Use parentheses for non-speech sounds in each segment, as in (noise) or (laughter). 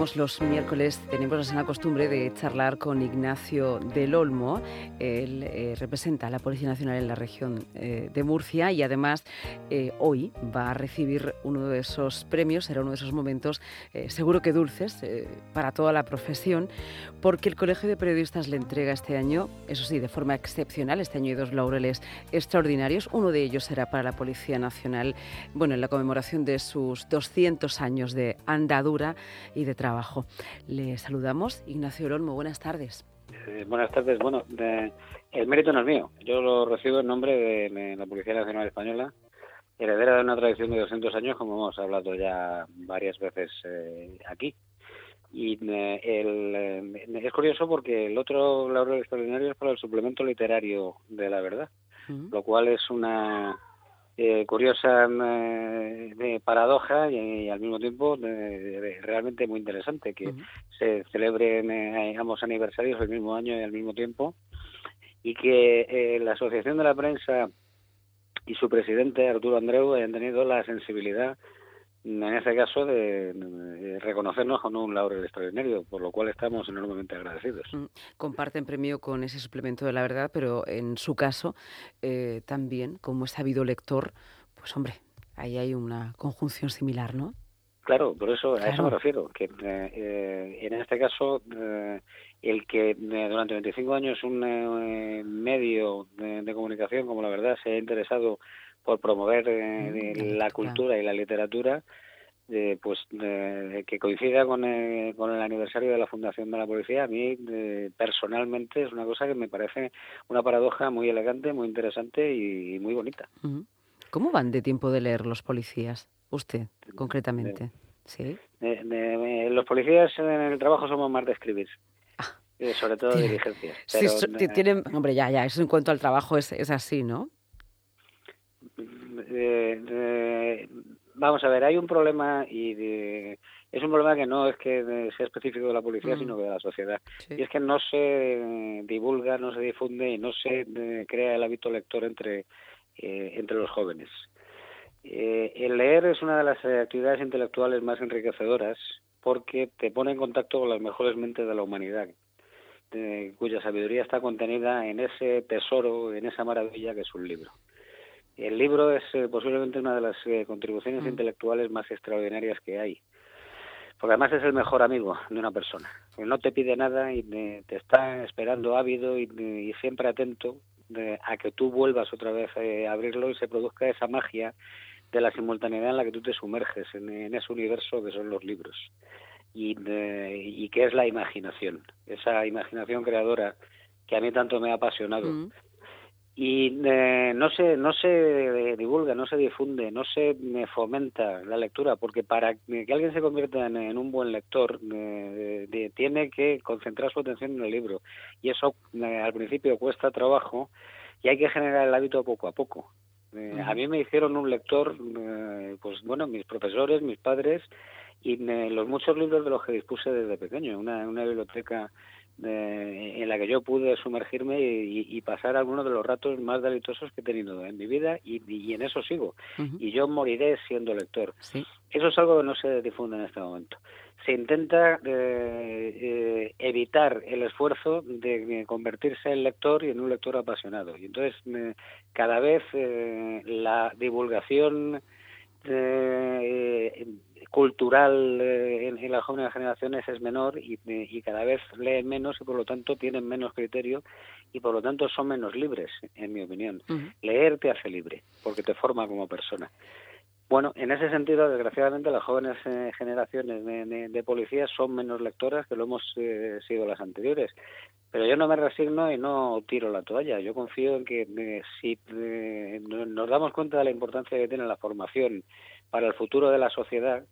Seguimos los miércoles, tenemos la sana costumbre de charlar con Ignacio del Olmo. Él eh, representa a la Policía Nacional en la región eh, de Murcia y además eh, hoy va a recibir uno de esos premios, será uno de esos momentos seguro que dulces para toda la profesión, porque el Colegio de Periodistas le entrega este año, eso sí, de forma excepcional, este año hay dos laureles extraordinarios. Uno de ellos será para la Policía Nacional, bueno, en la conmemoración de sus 200 años de andadura y de trabajo. Le saludamos, Ignacio Olmo, buenas tardes. Eh, buenas tardes. Bueno, el mérito no es mío. Yo lo recibo en nombre de, la Policía Nacional Española, heredera de una tradición de 200 años, como hemos hablado ya varias veces eh, aquí. Y eh, el, es curioso porque el otro laurel extraordinario es para el suplemento literario de la verdad, lo cual es una eh, curiosa eh, paradoja y, al mismo tiempo realmente muy interesante que se celebren eh, ambos aniversarios el mismo año y al mismo tiempo y que la Asociación de la Prensa y su presidente Arturo Andreu hayan tenido la sensibilidad en este caso de, reconocernos con un laurel extraordinario, por lo cual estamos enormemente agradecidos. Mm, comparten premio con ese suplemento de la verdad, pero en su caso eh, también, como es sabido lector, pues hombre, ahí hay una conjunción similar, ¿no? Claro, por eso a eso me refiero, que eh, eh, en este caso el que durante 25 años un medio de, comunicación como la verdad se ha interesado por promover eh, mm, la cultura y la literatura, eh, pues que coincida con, eh, con el aniversario de la fundación de la policía, a mí personalmente es una cosa que me parece una paradoja muy elegante, muy interesante y, muy bonita. ¿Cómo van de tiempo de leer los policías, usted concretamente? ¿Sí? los policías en el trabajo somos más de escribir. Ah. sobre todo de diligencias. tienen, hombre, ya, ya, eso en cuanto al trabajo es, es así, ¿no? Eh, vamos a ver, hay un problema y es un problema que no es que sea específico de la policía, sino de la sociedad. Y es que no se divulga, no se difunde y no se eh, crea el hábito lector entre, eh, entre los jóvenes. Eh, el leer es una de las actividades intelectuales más enriquecedoras porque te pone en contacto con las mejores mentes de la humanidad, cuya sabiduría está contenida en ese tesoro, en esa maravilla que es un libro. El libro es eh, posiblemente una de las eh, contribuciones mm. intelectuales más extraordinarias que hay, porque además es el mejor amigo de una persona. No te pide nada y te está esperando ávido y, siempre atento a que tú vuelvas otra vez eh, a abrirlo y se produzca esa magia de la simultaneidad en la que tú te sumerges en, ese universo que son los libros y, y que es la imaginación, esa imaginación creadora que a mí tanto me ha apasionado. Mm y eh, no se no se divulga, no se difunde, no se fomenta la lectura, porque para que alguien se convierta en, un buen lector eh, tiene que concentrar su atención en el libro y eso eh, al principio cuesta trabajo y hay que generar el hábito poco a poco. A mí me hicieron un lector, pues bueno, mis profesores, mis padres y los muchos libros de los que dispuse desde pequeño, una, una biblioteca en la que yo pude sumergirme y, pasar algunos de los ratos más deleitosos que he tenido en mi vida y, en eso sigo. Y yo moriré siendo lector. Eso es algo que no se difunde en este momento. Se intenta eh, eh, evitar el esfuerzo de convertirse en lector y en un lector apasionado. Y entonces cada vez eh, la divulgación cultural eh, en, las jóvenes generaciones es menor y, cada vez leen menos y por lo tanto tienen menos criterio y por lo tanto son menos libres, en mi opinión. Leer te hace libre porque te forma como persona. Bueno, en ese sentido, desgraciadamente, las jóvenes eh, generaciones de, policías son menos lectoras que lo hemos eh, sido las anteriores. Pero yo no me resigno y no tiro la toalla. Yo confío en que si nos damos cuenta de la importancia que tiene la formación para el futuro de la sociedad,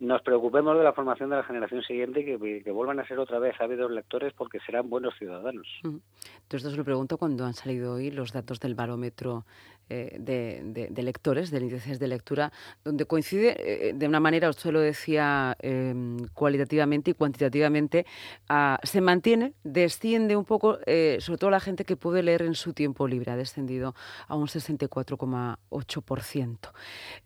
nos preocupemos de la formación de la generación siguiente y que, vuelvan a ser otra vez ávidos lectores porque serán buenos ciudadanos. Entonces, esto se lo pregunto cuando han salido hoy los datos del barómetro eh, de, lectores, de índices de lectura, donde coincide eh, de una manera, usted lo decía em, cualitativamente y cuantitativamente, se mantiene, desciende un poco, eh, sobre todo la gente que puede leer en su tiempo libre, ha descendido a un 64,8%.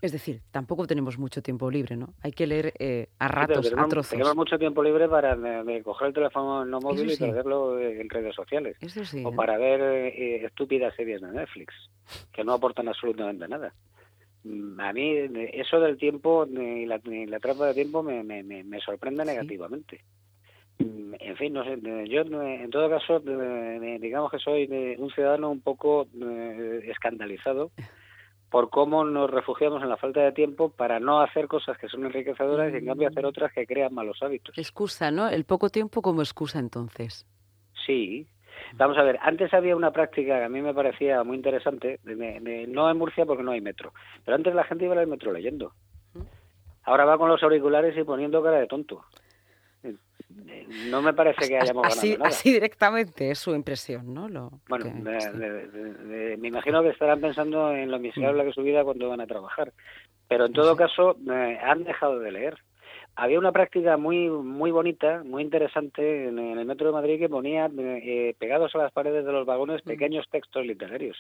Es decir, tampoco tenemos mucho tiempo libre, ¿no? Hay que leer ver eh, a ratos, a trozos. Tenemos mucho tiempo libre para coger el teléfono no móvil y perderlo en redes sociales. o para ver estúpidas series de Netflix, que no aportan absolutamente nada. Mm, a mí eso del tiempo y la, la trampa de tiempo me, me, me sorprende negativamente. Mm, en fin, no sé, yo en todo caso digamos que soy un ciudadano un poco escandalizado (laughs) por cómo nos refugiamos en la falta de tiempo para no hacer cosas que son enriquecedoras y en cambio hacer otras que crean malos hábitos. Excusa, ¿no? El poco tiempo como excusa entonces. Sí, Vamos a ver, antes había una práctica que a mí me parecía muy interesante, no en Murcia porque no hay metro, pero antes la gente iba al metro leyendo. Ahora va con los auriculares y poniendo cara de tonto. No me parece que hayamos así, ganado nada. Así directamente es su impresión, ¿no? Lo bueno, me imagino que estarán pensando en lo miserable que es su vida cuando van a trabajar. Pero en todo caso, han dejado de leer había una práctica muy muy bonita, muy interesante en, el metro de Madrid que ponía eh, pegados a las paredes de los vagones mm. pequeños textos literarios.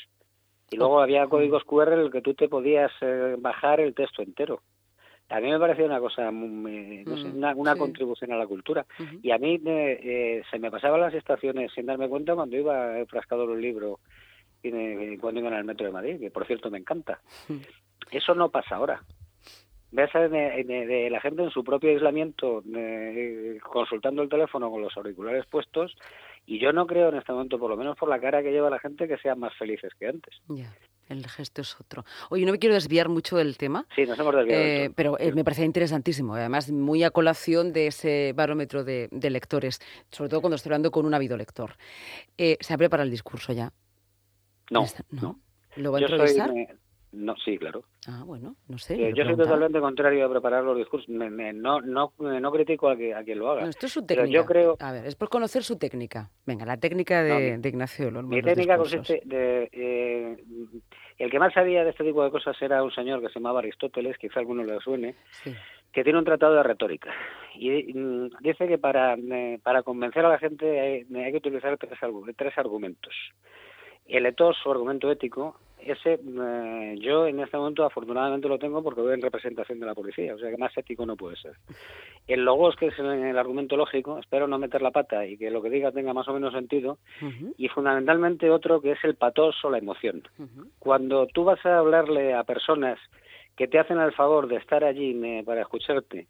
Y luego había códigos QR en el que tú te podías eh, bajar el texto entero. A mí me parecía una cosa, mm, una, contribución a la cultura. Y a mí eh, se me pasaban las estaciones sin darme cuenta cuando iba enfrascado en un libro y cuando iba en el metro de Madrid, que por cierto me encanta. Eso no pasa ahora ves de, de, la gente en su propio aislamiento consultando el teléfono con los auriculares puestos y yo no creo en este momento, por lo menos por la cara que lleva la gente, que sean más felices que antes. El gesto es otro. Oye, no me quiero desviar mucho del tema. Sí, nos hemos desviado. Eh, pero eh, me parece interesantísimo. Además, muy a colación de ese barómetro de, lectores, sobre todo cuando estoy hablando con un habido lector. Eh, ¿Se ha preparado el discurso ya? No. ¿No? ¿Lo va a improvisar? No, sí, claro. Ah, bueno, no sé. Eh, yo soy totalmente contrario a preparar los discursos. no, no, no critico a, que, a quien lo haga. esto es su técnica. yo creo... A ver, es por conocer su técnica. Venga, la técnica de, Ignacio Lolmo. Mi técnica consiste de... Eh, el que más sabía de este tipo de cosas era un señor que se llamaba Aristóteles, quizá alguno le suene, que tiene un tratado de retórica. Y mm, dice que para, eh, para convencer a la gente hay, hay que utilizar tres, tres argumentos. El etos, su argumento ético, ese eh, yo en este momento afortunadamente lo tengo porque voy en representación de la policía, o sea que más ético no puede ser. El logos, que es el, argumento lógico, espero no meter la pata y que lo que diga tenga más o menos sentido, y fundamentalmente otro que es el patos o la emoción. Cuando tú vas a hablarle a personas que te hacen el favor de estar allí para escucharte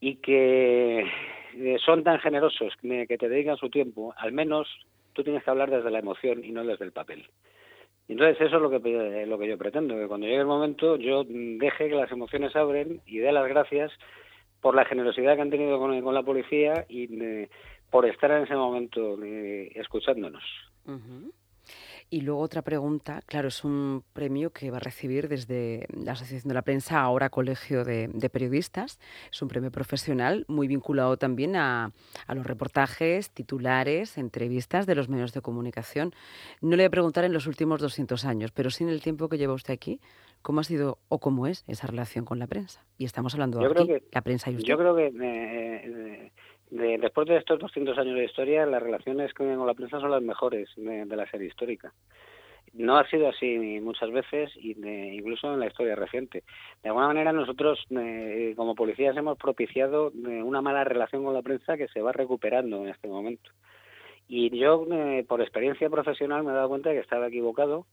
y que eh, son tan generosos que te dedican su tiempo, al menos tú tienes que hablar desde la emoción y no desde el papel. Entonces eso es lo que, lo que yo pretendo, que cuando llegue el momento yo deje que las emociones abren y dé las gracias por la generosidad que han tenido con, con la policía y eh, por estar en ese momento eh, escuchándonos. Y luego otra pregunta, claro, es un premio que va a recibir desde la Asociación de la Prensa, ahora Colegio de, Periodistas. Es un premio profesional muy vinculado también a, los reportajes, titulares, entrevistas de los medios de comunicación. No le voy a preguntar en los últimos 200 años, pero sí en el tiempo que lleva usted aquí, ¿cómo ha sido o cómo es esa relación con la prensa? Y estamos hablando de aquí, la prensa y usted. Yo creo que... Eh, después de estos 200 años de historia, las relaciones con, la prensa son las mejores de, la serie histórica. No ha sido así muchas veces, incluso en la historia reciente. De alguna manera, nosotros, eh, como policías, hemos propiciado eh, una mala relación con la prensa que se va recuperando en este momento. Y yo, eh, por experiencia profesional, me he dado cuenta de que estaba equivocado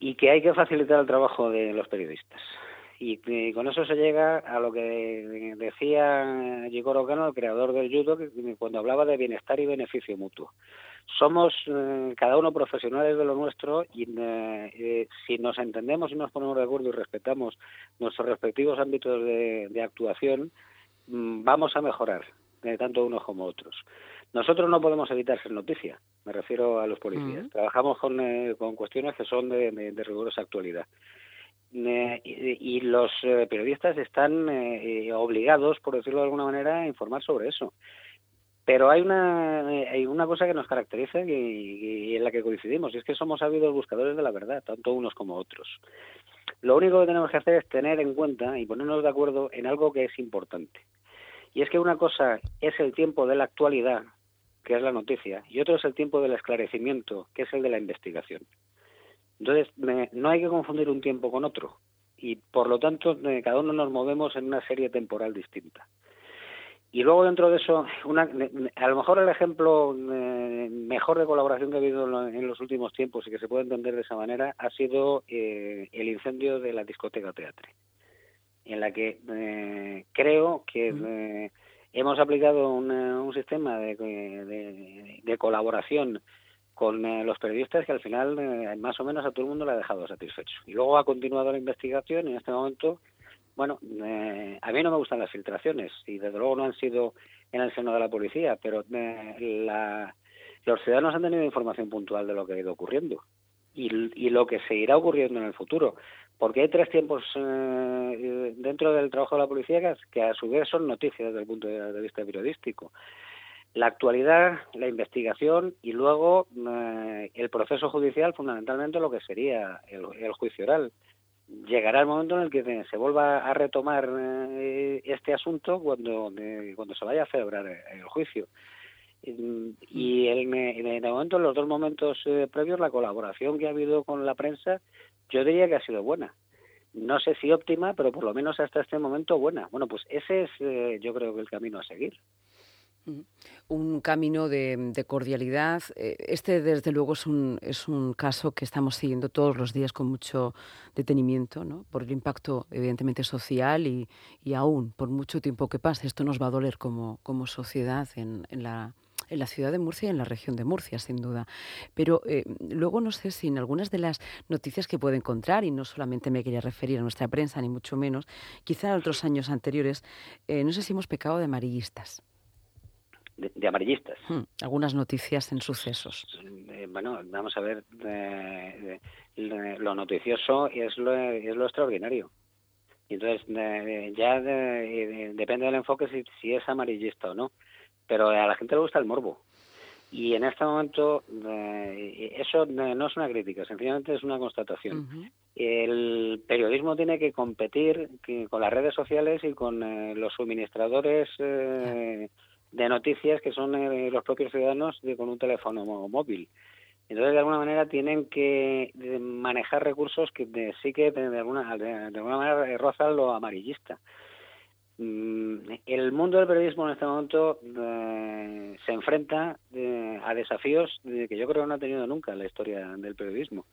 y que hay que facilitar el trabajo de los periodistas. Y, con eso se llega a lo que decía Jigoro Kano, el creador del judo, que, cuando hablaba de bienestar y beneficio mutuo. Somos eh, cada uno profesionales de lo nuestro y eh, eh, si nos entendemos y nos ponemos de acuerdo y respetamos nuestros respectivos ámbitos de, actuación, mm, vamos a mejorar, tanto unos como otros. Nosotros no podemos evitar ser noticia, me refiero a los policías. Trabajamos con, con cuestiones que son de, de rigurosa actualidad y, los eh, periodistas están eh, eh, obligados, por decirlo de alguna manera, a informar sobre eso. Pero hay una, hay una cosa que nos caracteriza y, en la que coincidimos, y es que somos ávidos buscadores de la verdad, tanto unos como otros. Lo único que tenemos que hacer es tener en cuenta y ponernos de acuerdo en algo que es importante. Y es que una cosa es el tiempo de la actualidad, que es la noticia, y otro es el tiempo del esclarecimiento, que es el de la investigación. Entonces, no hay que confundir un tiempo con otro. y por lo tanto eh, cada uno nos movemos en una serie temporal distinta. Y luego dentro de eso, una, a lo mejor el ejemplo eh, mejor de colaboración que ha habido en los últimos tiempos y que se puede entender de esa manera ha sido eh, el incendio de la discoteca Teatre, en la que eh, creo que hemos aplicado un sistema de, de, colaboración con los periodistas que al final más o menos a todo el mundo le ha dejado satisfecho. Y luego ha continuado la investigación y en este momento bueno, eh, a mí no me gustan las filtraciones y desde luego no han sido en el seno de la policía, pero eh, la, los ciudadanos han tenido información puntual de lo que ha ido ocurriendo y, y lo que seguirá ocurriendo en el futuro. Porque hay tres tiempos eh, dentro del trabajo de la policía que, a su vez son noticias desde el punto de vista periodístico la actualidad, la investigación y luego el proceso judicial, fundamentalmente lo que sería el juicio oral llegará el momento en el que se vuelva a retomar eh, este asunto cuando, cuando se vaya a celebrar el juicio. Y en, el momento, en los dos momentos eh, previos, la colaboración que ha habido con la prensa, yo diría que ha sido buena. No sé si óptima, pero por lo menos hasta este momento buena. Bueno, pues ese es, eh, yo creo que el camino a seguir. Un camino de, cordialidad. Eh, este, desde luego, es un, es un caso que estamos siguiendo todos los días con mucho detenimiento, ¿no? por el impacto, evidentemente, social y, y aún por mucho tiempo que pase. Esto nos va a doler como, como sociedad en, en la en la ciudad de Murcia y en la región de Murcia, sin duda. Pero eh, luego no sé si en algunas de las noticias que puedo encontrar, y no solamente me quería referir a nuestra prensa, ni mucho menos, quizá en otros años anteriores, eh, no sé si hemos pecado de amarillistas de, amarillistas. Hmm, algunas noticias en sucesos. Eh, bueno, vamos a ver, lo noticioso es lo, es lo extraordinario. Entonces, ya depende del enfoque si, si, es amarillista o no. Pero a la gente le gusta el morbo. Y en este momento, eso no es una crítica, sencillamente es una constatación. El periodismo tiene que competir con las redes sociales y con eh, los suministradores. Eh, de noticias que son eh, los propios ciudadanos con un teléfono móvil. Entonces, de alguna manera, tienen que manejar recursos que sí que de alguna, de, alguna manera rozan lo amarillista. Mm, el mundo del periodismo en este momento eh, se enfrenta eh, a desafíos que yo creo que no ha tenido nunca en la historia del periodismo.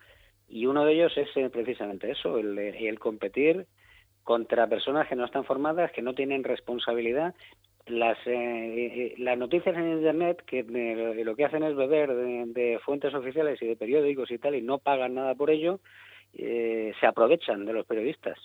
Y uno de ellos es precisamente eso, el competir contra personas que no están formadas, que no tienen responsabilidad las, eh, eh, las noticias en Internet que eh, lo que hacen es beber de, fuentes oficiales y de periódicos y tal y no pagan nada por ello, se aprovechan de los periodistas.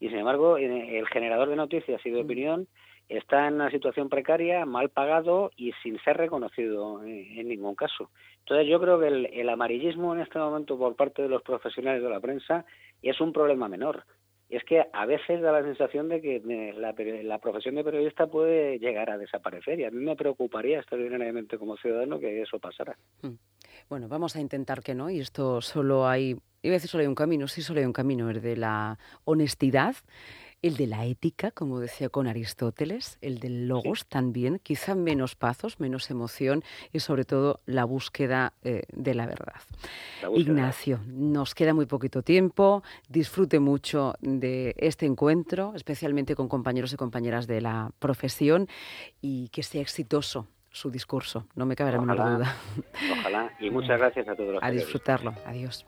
Y sin embargo, el generador de noticias y de mm. opinión está en una situación precaria, mal pagado y sin ser reconocido en, ningún caso. Entonces yo creo que el, el amarillismo en este momento por parte de los profesionales de la prensa es un problema menor es que a veces da la sensación de que la, profesión de periodista puede llegar a desaparecer y a mí me preocuparía extraordinariamente como ciudadano que eso pasara. Hmm. Bueno, vamos a intentar que no, y esto solo hay, iba a decir solo hay un camino, sí solo hay un camino, el de la honestidad el de la ética, como decía con Aristóteles, el del logos también, quizá menos pazos, menos emoción y sobre todo la búsqueda eh, de la verdad. Ignacio, nos queda muy poquito tiempo, disfrute mucho de este encuentro, especialmente con compañeros y compañeras de la profesión y que sea exitoso su discurso, no me cabe la menor duda. Ojalá, y (laughs) muchas gracias a todos los A disfrutarlo, adiós.